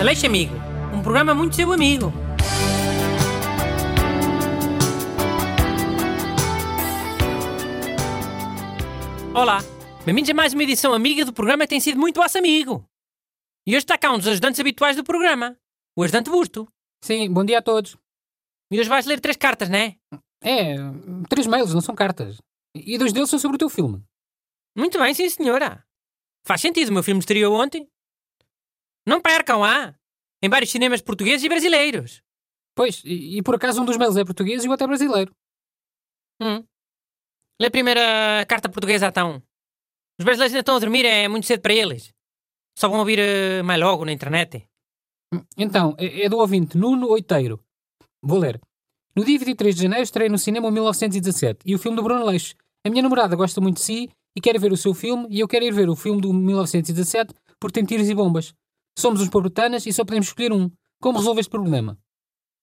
Aleixo Amigo, um programa muito seu amigo. Olá, bem-vindos a mais uma edição amiga do programa que tem sido muito vosso amigo. E hoje está cá um dos ajudantes habituais do programa, o ajudante Busto. Sim, bom dia a todos. E hoje vais ler três cartas, não é? É, três mails, não são cartas. E dois deles são sobre o teu filme. Muito bem, sim senhora. Faz sentido, o meu filme estreou ontem. Não percam, ah! Em vários cinemas portugueses e brasileiros. Pois, e, e por acaso um dos mails é português e o outro é brasileiro. Hum. Lê a primeira carta portuguesa, então. Os brasileiros ainda estão a dormir, é muito cedo para eles. Só vão ouvir eh, mais logo na internet. Hum, Então, é, é do ouvinte Nuno Oiteiro. Vou ler. No dia 23 de janeiro estreia no cinema o 1917 e o filme do Bruno Leixo. A minha namorada gosta muito de si e quer ver o seu filme e eu quero ir ver o filme do 1917 porque tem tiros e bombas. Somos uns pobretanas e só podemos escolher um. Como resolver este problema?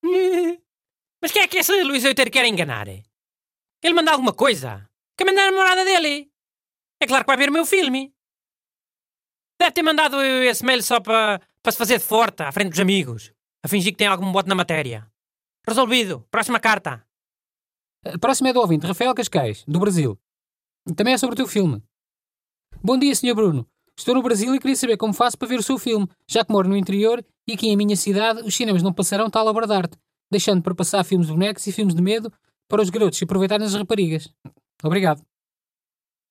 Mas quem é que esse Luís Euteiro quer enganar? Ele manda alguma coisa? Quer mandar a namorada dele? É claro que vai ver o meu filme. Deve ter mandado esse mail só para para se fazer de forte à frente dos amigos. A fingir que tem algum bote na matéria. Resolvido. Próxima carta. A próxima é do ouvinte Rafael Cascais, do Brasil. Também é sobre o teu filme. Bom dia, Sr. Bruno. Estou no Brasil e queria saber como faço para ver o seu filme, já que moro no interior e aqui em minha cidade os cinemas não passarão tal obra de arte, deixando para passar filmes de bonecos e filmes de medo para os garotos se aproveitarem das raparigas. Obrigado.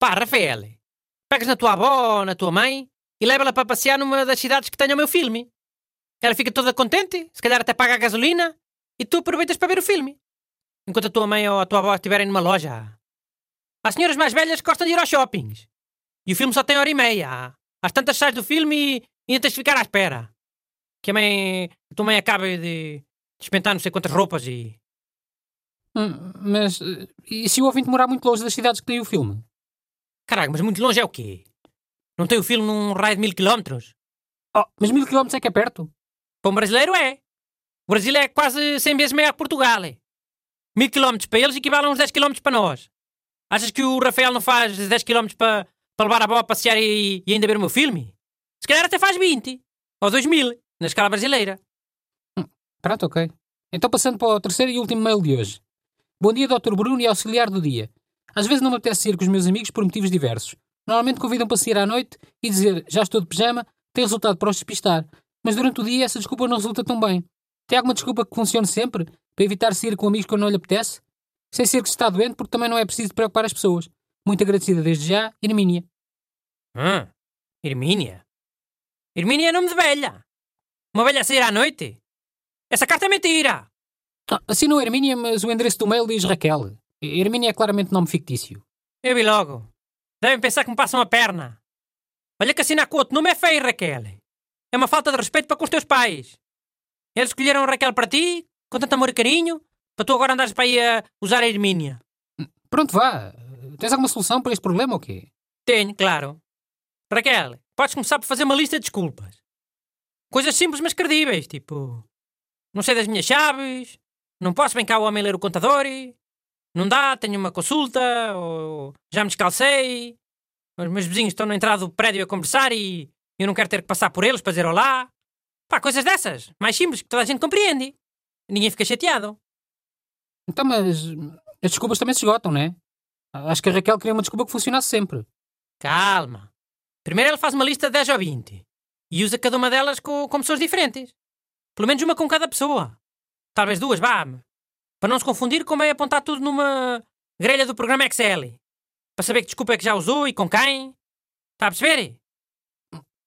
Pá, Rafael. Pegas na tua avó ou na tua mãe e leva-la para passear numa das cidades que tenha o meu filme. Ela fica toda contente, se calhar até paga a gasolina e tu aproveitas para ver o filme. Enquanto a tua mãe ou a tua avó estiverem numa loja. Há senhoras mais velhas gostam de ir aos shoppings. E o filme só tem hora e meia. Às tantas sais do filme e ainda tens de ficar à espera. Que a, mãe, a tua mãe acabe de despentar não sei quantas roupas e. Hum, mas eh, e se o ouvinte morar muito longe das cidades que tem o filme? Caralho, mas muito longe é o quê? Não tem o filme num raio de mil quilómetros? Oh, mas mil quilómetros é que é perto. Para um brasileiro é. O Brasil é quase 100 vezes maior que Portugal. É. Mil quilómetros para eles equivale a uns 10 quilómetros para nós. Achas que o Rafael não faz 10 quilómetros para, para levar a avó a passear e, e ainda ver o meu filme? Se calhar até faz 20. Ou 2 mil, na escala brasileira. Pronto, ok. Então passando para o terceiro e último mail de hoje. Bom dia, Dr. Bruno e auxiliar do dia. Às vezes não me apetece sair com os meus amigos por motivos diversos. Normalmente convidam para sair à noite e dizer já estou de pijama tem resultado para os despistar. Mas durante o dia essa desculpa não resulta tão bem. Tem alguma desculpa que funcione sempre para evitar sair com amigos quando não lhe apetece? Sem ser que se está doente porque também não é preciso preocupar as pessoas. Muito agradecida desde já, Hermínia. Hum, Hermínia. Hermínia é nome de velha. Uma velha a sair à noite? Essa carta é mentira. Ah, Assinou Hermínia, mas o endereço do mail diz Raquel. Hermínia é claramente nome fictício. Eu vi logo. Devem pensar que me passam a perna. Olha que assinar com outro nome é feio, Raquel. É uma falta de respeito para com os teus pais. Eles escolheram Raquel para ti, com tanto amor e carinho, para tu agora andares para aí a usar a Hermínia. Pronto, vá. Tens alguma solução para este problema ou quê? Tenho, claro. Raquel, podes começar por fazer uma lista de desculpas. Coisas simples, mas credíveis, tipo... Não sei das minhas chaves, não posso bem cá o homem ler o contador, não dá, tenho uma consulta, ou já me descalcei, os meus vizinhos estão na entrada do prédio a conversar e eu não quero ter que passar por eles para dizer olá. Pá, coisas dessas, mais simples, que toda a gente compreende. Ninguém fica chateado. Então, mas as desculpas também se esgotam, não é? Acho que a Raquel queria uma desculpa que funcionasse sempre. Calma. Primeiro ela faz uma lista de 10 ou 20 e usa cada uma delas com, com pessoas diferentes. Pelo menos uma com cada pessoa. Talvez duas, vá. Para não se confundir, convém apontar tudo numa grelha do programa Excel. Para saber que desculpa é que já usou e com quem. Está a perceber?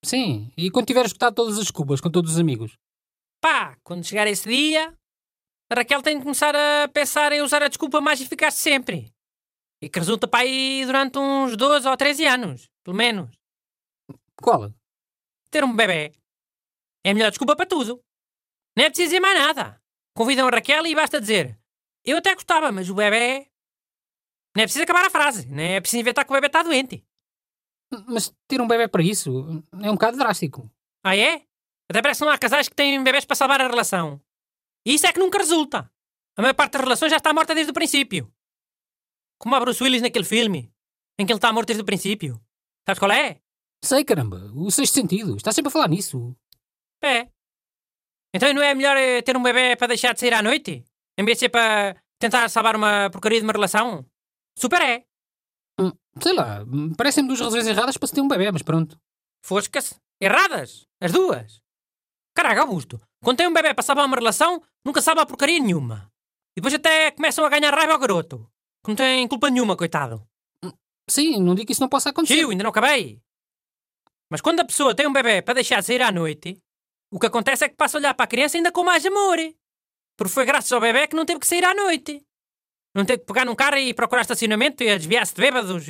Sim, e quando tiver escutado todas as desculpas com todos os amigos? Pá, quando chegar esse dia, a Raquel tem de começar a pensar em usar a desculpa mais eficaz de sempre. E que resulta para aí durante uns 12 ou 13 anos, pelo menos. Qual? Ter um bebê. É a melhor desculpa para tudo. Não é preciso dizer mais nada. Convidam a Raquel e basta dizer: Eu até gostava, mas o bebê. Não é preciso acabar a frase. Não é preciso inventar que o bebê está doente. Mas ter um bebê para isso é um bocado drástico. Ah, é? Até parece que não há casais que têm bebés para salvar a relação. E isso é que nunca resulta. A maior parte das relações já está morta desde o princípio. Como a Bruce Willis naquele filme, em que ele está morto desde o princípio. Sabes qual é? Sei, caramba, o sexto sentido. Está sempre a falar nisso. É. Então não é melhor eh, ter um bebê para deixar de sair à noite? Em vez de ser para tentar salvar uma porcaria de uma relação? Super é. Hum, sei lá, parecem-me duas razões erradas para se ter um bebê, mas pronto. Foscas. Erradas. As duas. Caraca, Augusto. Quando tem um bebê para salvar uma relação, nunca salva a porcaria nenhuma. E depois até começam a ganhar raiva ao garoto. Que não tem culpa nenhuma, coitado. Sim, não digo que isso não possa acontecer. Tio, ainda não acabei. Mas quando a pessoa tem um bebê para deixar de sair à noite, o que acontece é que passa a olhar para a criança ainda com mais amor. Porque foi graças ao bebê que não teve que sair à noite. Não teve que pegar num carro e procurar estacionamento e a desviar-se de bêbados.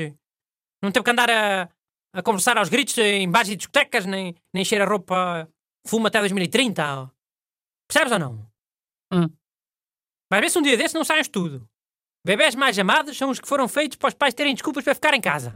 Não teve que andar a, a conversar aos gritos em bares e discotecas, nem, nem encher a roupa fumo até 2030. Percebes ou não? Hum. Vai ver se um dia desse não saem tudo. Bebés mais amados são os que foram feitos para os pais terem desculpas para ficar em casa.